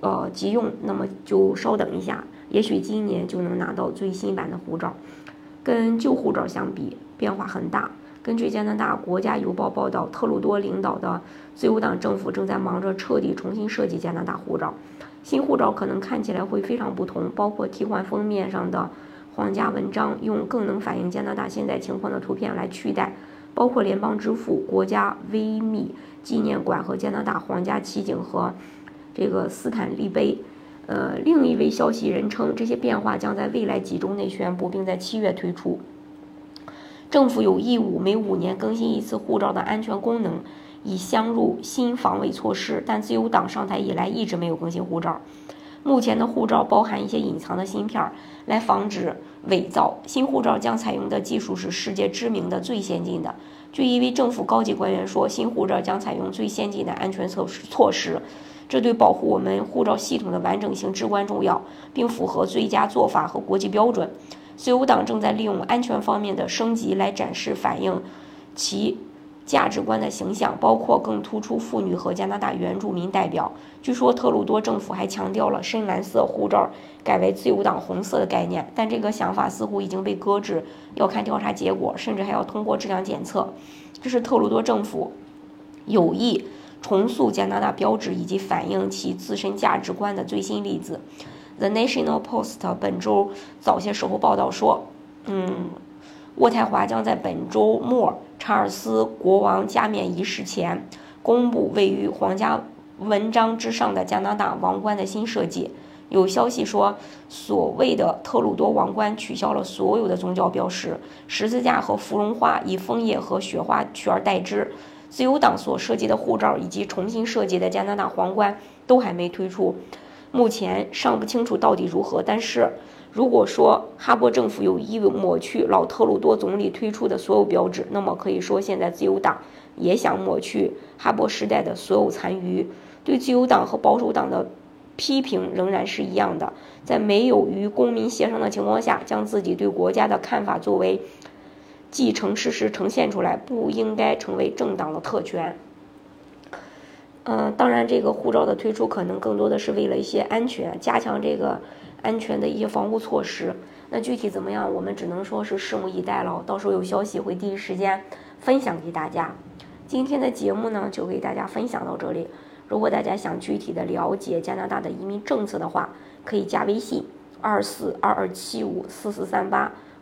呃，急用，那么就稍等一下，也许今年就能拿到最新版的护照。跟旧护照相比，变化很大。根据加拿大国家邮报报道，特鲁多领导的自由党政府正在忙着彻底重新设计加拿大护照。新护照可能看起来会非常不同，包括替换封面上的皇家文章，用更能反映加拿大现在情况的图片来取代，包括联邦之父、国家威密纪念馆和加拿大皇家骑警和。这个斯坦利杯，呃，另一位消息人称，这些变化将在未来几周内宣布，并在七月推出。政府有义务每五年更新一次护照的安全功能，以镶入新防伪措施。但自由党上台以来一直没有更新护照。目前的护照包含一些隐藏的芯片，来防止伪造。新护照将采用的技术是世界知名的、最先进的。据一位政府高级官员说，新护照将采用最先进的安全措施措施。这对保护我们护照系统的完整性至关重要，并符合最佳做法和国际标准。自由党正在利用安全方面的升级来展示反映其价值观的形象，包括更突出妇女和加拿大原住民代表。据说特鲁多政府还强调了深蓝色护照改为自由党红色的概念，但这个想法似乎已经被搁置，要看调查结果，甚至还要通过质量检测。这是特鲁多政府有意。重塑加拿大标志以及反映其自身价值观的最新例子。The National Post 本周早些时候报道说，嗯，渥太华将在本周末查尔斯国王加冕仪式前公布位于皇家文章之上的加拿大王冠的新设计。有消息说，所谓的特鲁多王冠取消了所有的宗教标识，十字架和芙蓉花以枫叶和雪花取而代之。自由党所设计的护照以及重新设计的加拿大皇冠都还没推出，目前尚不清楚到底如何。但是，如果说哈勃政府有意抹去老特鲁多总理推出的所有标志，那么可以说现在自由党也想抹去哈勃时代的所有残余。对自由党和保守党的批评仍然是一样的，在没有与公民协商的情况下，将自己对国家的看法作为。继承事实呈现出来，不应该成为政党的特权。嗯，当然，这个护照的推出可能更多的是为了一些安全，加强这个安全的一些防护措施。那具体怎么样，我们只能说是拭目以待了。到时候有消息会第一时间分享给大家。今天的节目呢，就给大家分享到这里。如果大家想具体的了解加拿大的移民政策的话，可以加微信二四二二七五四四三八。